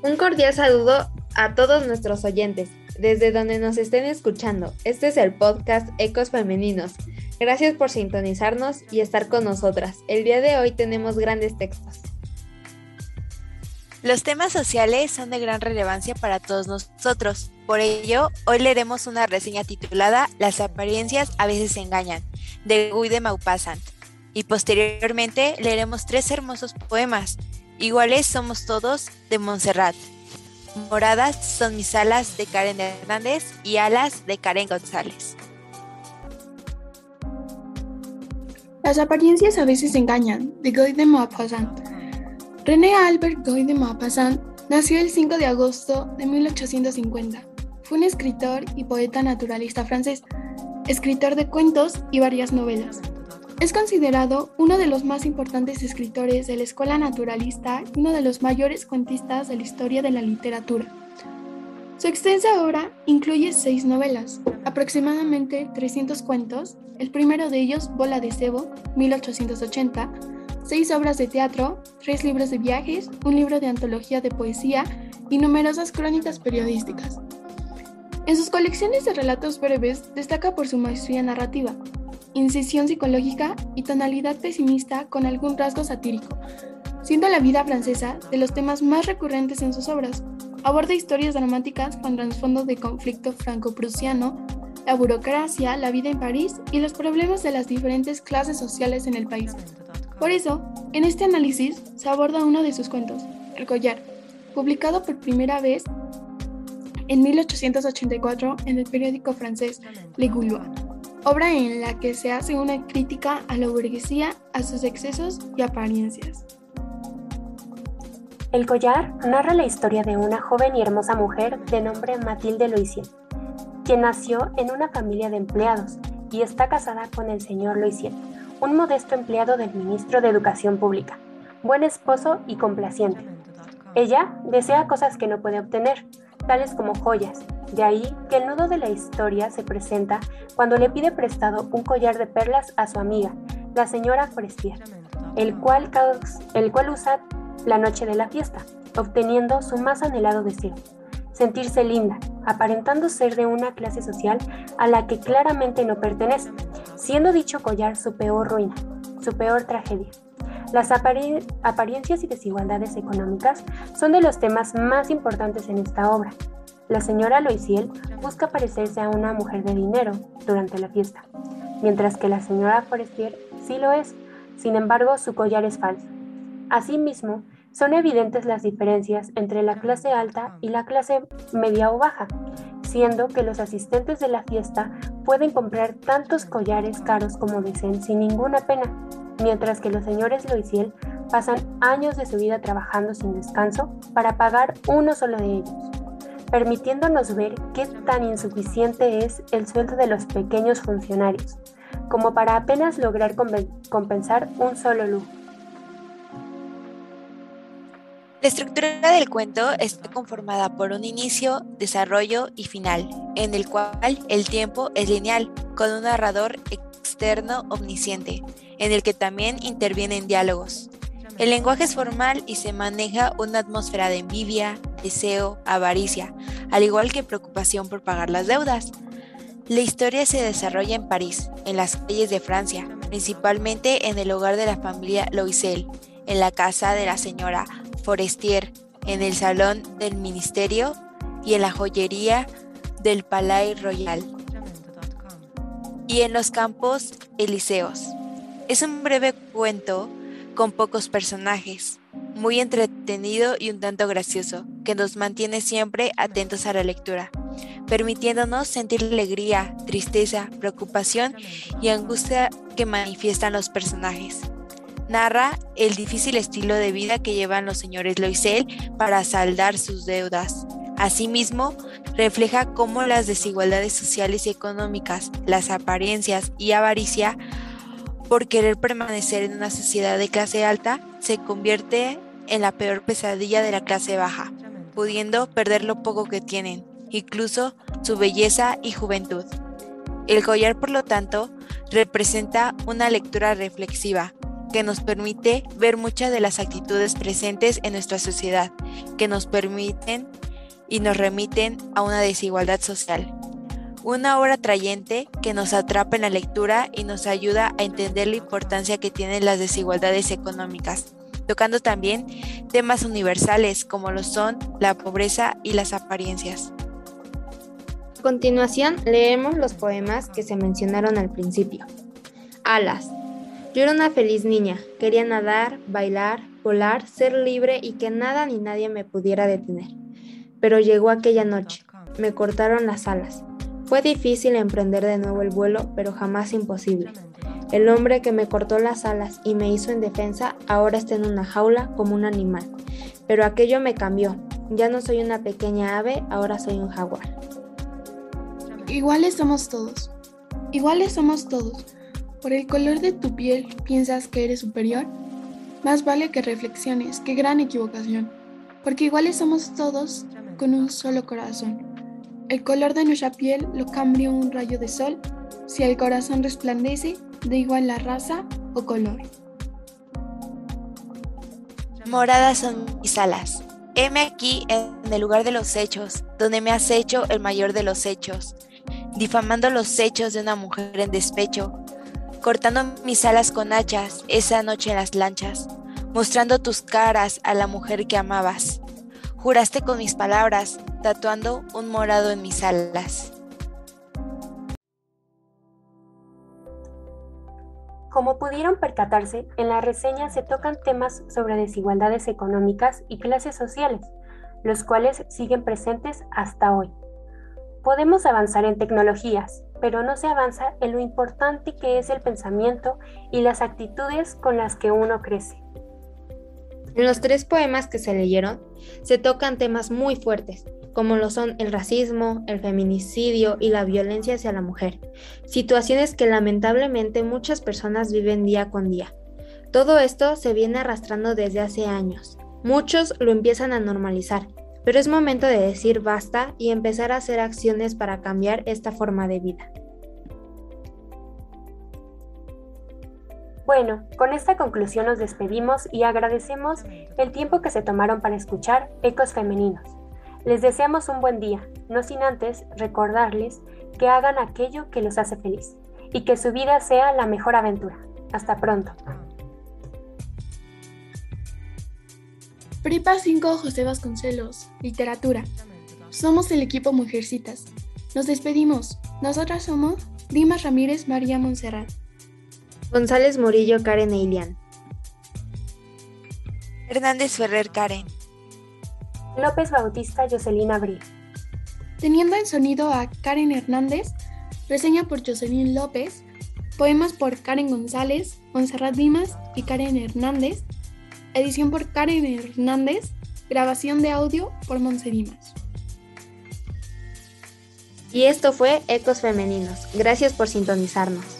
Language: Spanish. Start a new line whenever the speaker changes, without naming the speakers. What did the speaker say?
Un cordial saludo a todos nuestros oyentes, desde donde nos estén escuchando. Este es el podcast Ecos Femeninos. Gracias por sintonizarnos y estar con nosotras. El día de hoy tenemos grandes textos.
Los temas sociales son de gran relevancia para todos nosotros. Por ello, hoy leeremos una reseña titulada Las apariencias a veces engañan, de Guy de Maupassant. Y posteriormente leeremos tres hermosos poemas, Iguales somos todos de Montserrat. Moradas son mis alas de Karen Hernández y alas de Karen González.
Las apariencias a veces engañan, de Guy de Maupassant. René Albert Guy de Maupassant nació el 5 de agosto de 1850. Fue un escritor y poeta naturalista francés, escritor de cuentos y varias novelas. Es considerado uno de los más importantes escritores de la escuela naturalista y uno de los mayores cuentistas de la historia de la literatura. Su extensa obra incluye seis novelas, aproximadamente 300 cuentos, el primero de ellos Bola de Cebo, 1880, seis obras de teatro, tres libros de viajes, un libro de antología de poesía y numerosas crónicas periodísticas. En sus colecciones de relatos breves destaca por su maestría narrativa, incisión psicológica y tonalidad pesimista con algún rasgo satírico, siendo la vida francesa de los temas más recurrentes en sus obras. Aborda historias dramáticas con trasfondo de conflicto franco-prusiano, la burocracia, la vida en París y los problemas de las diferentes clases sociales en el país. Por eso, en este análisis se aborda uno de sus cuentos, El collar, publicado por primera vez en 1884 en el periódico francés Le Gaulois obra en la que se hace una crítica a la burguesía, a sus excesos y apariencias.
El collar narra la historia de una joven y hermosa mujer de nombre Mathilde Loisier, quien nació en una familia de empleados y está casada con el señor Loisier, un modesto empleado del ministro de Educación Pública, buen esposo y complaciente. Ella desea cosas que no puede obtener, como joyas, de ahí que el nudo de la historia se presenta cuando le pide prestado un collar de perlas a su amiga, la señora Forestier, el cual, el cual usa la noche de la fiesta, obteniendo su más anhelado deseo, sentirse linda, aparentando ser de una clase social a la que claramente no pertenece, siendo dicho collar su peor ruina, su peor tragedia. Las apariencias y desigualdades económicas son de los temas más importantes en esta obra, la señora Loisiel busca parecerse a una mujer de dinero durante la fiesta, mientras que la señora Forestier sí lo es, sin embargo su collar es falso. Asimismo, son evidentes las diferencias entre la clase alta y la clase media o baja, siendo que los asistentes de la fiesta pueden comprar tantos collares caros como deseen sin ninguna pena, mientras que los señores Loisiel pasan años de su vida trabajando sin descanso para pagar uno solo de ellos permitiéndonos ver qué tan insuficiente es el sueldo de los pequeños funcionarios, como para apenas lograr compensar un solo lujo.
La estructura del cuento está conformada por un inicio, desarrollo y final, en el cual el tiempo es lineal, con un narrador omnisciente, en el que también intervienen diálogos. El lenguaje es formal y se maneja una atmósfera de envidia, deseo, avaricia, al igual que preocupación por pagar las deudas. La historia se desarrolla en París, en las calles de Francia, principalmente en el hogar de la familia Loisel, en la casa de la señora Forestier, en el salón del ministerio y en la joyería del Palais Royal y en los campos elíseos. Es un breve cuento con pocos personajes, muy entretenido y un tanto gracioso, que nos mantiene siempre atentos a la lectura, permitiéndonos sentir alegría, tristeza, preocupación y angustia que manifiestan los personajes. Narra el difícil estilo de vida que llevan los señores Loisel para saldar sus deudas. Asimismo, refleja cómo las desigualdades sociales y económicas, las apariencias y avaricia por querer permanecer en una sociedad de clase alta, se convierte en la peor pesadilla de la clase baja, pudiendo perder lo poco que tienen, incluso su belleza y juventud. El collar, por lo tanto, representa una lectura reflexiva, que nos permite ver muchas de las actitudes presentes en nuestra sociedad, que nos permiten y nos remiten a una desigualdad social. Una obra atrayente que nos atrapa en la lectura y nos ayuda a entender la importancia que tienen las desigualdades económicas, tocando también temas universales como lo son la pobreza y las apariencias.
A continuación, leemos los poemas que se mencionaron al principio. Alas. Yo era una feliz niña, quería nadar, bailar, volar, ser libre y que nada ni nadie me pudiera detener. Pero llegó aquella noche, me cortaron las alas. Fue difícil emprender de nuevo el vuelo, pero jamás imposible. El hombre que me cortó las alas y me hizo indefensa ahora está en una jaula como un animal. Pero aquello me cambió. Ya no soy una pequeña ave, ahora soy un jaguar.
Iguales somos todos. Iguales somos todos. ¿Por el color de tu piel piensas que eres superior? Más vale que reflexiones, qué gran equivocación. Porque iguales somos todos con un solo corazón. El color de nuestra piel lo cambia un rayo de sol si el corazón resplandece de igual la raza o color.
Moradas son mis alas. Heme aquí en el lugar de los hechos, donde me has hecho el mayor de los hechos difamando los hechos de una mujer en despecho, cortando mis alas con hachas esa noche en las lanchas, mostrando tus caras a la mujer que amabas. Juraste con mis palabras, tatuando un morado en mis alas.
Como pudieron percatarse, en la reseña se tocan temas sobre desigualdades económicas y clases sociales, los cuales siguen presentes hasta hoy. Podemos avanzar en tecnologías, pero no se avanza en lo importante que es el pensamiento y las actitudes con las que uno crece.
En los tres poemas que se leyeron se tocan temas muy fuertes, como lo son el racismo, el feminicidio y la violencia hacia la mujer, situaciones que lamentablemente muchas personas viven día con día. Todo esto se viene arrastrando desde hace años. Muchos lo empiezan a normalizar pero es momento de decir basta y empezar a hacer acciones para cambiar esta forma de vida.
Bueno, con esta conclusión nos despedimos y agradecemos el tiempo que se tomaron para escuchar Ecos Femeninos. Les deseamos un buen día, no sin antes recordarles que hagan aquello que los hace feliz y que su vida sea la mejor aventura. Hasta pronto.
Prepa 5 José Vasconcelos, Literatura. Somos el equipo Mujercitas. Nos despedimos. Nosotras somos Dimas Ramírez María Montserrat.
González Morillo Karen Eilian.
Hernández Ferrer Karen.
López Bautista Jocelyn Abril.
Teniendo en sonido a Karen Hernández, reseña por Jocelyn López, poemas por Karen González, Montserrat Dimas y Karen Hernández, edición por Karen Hernández, grabación de audio por Dimas.
Y esto fue Ecos Femeninos. Gracias por sintonizarnos.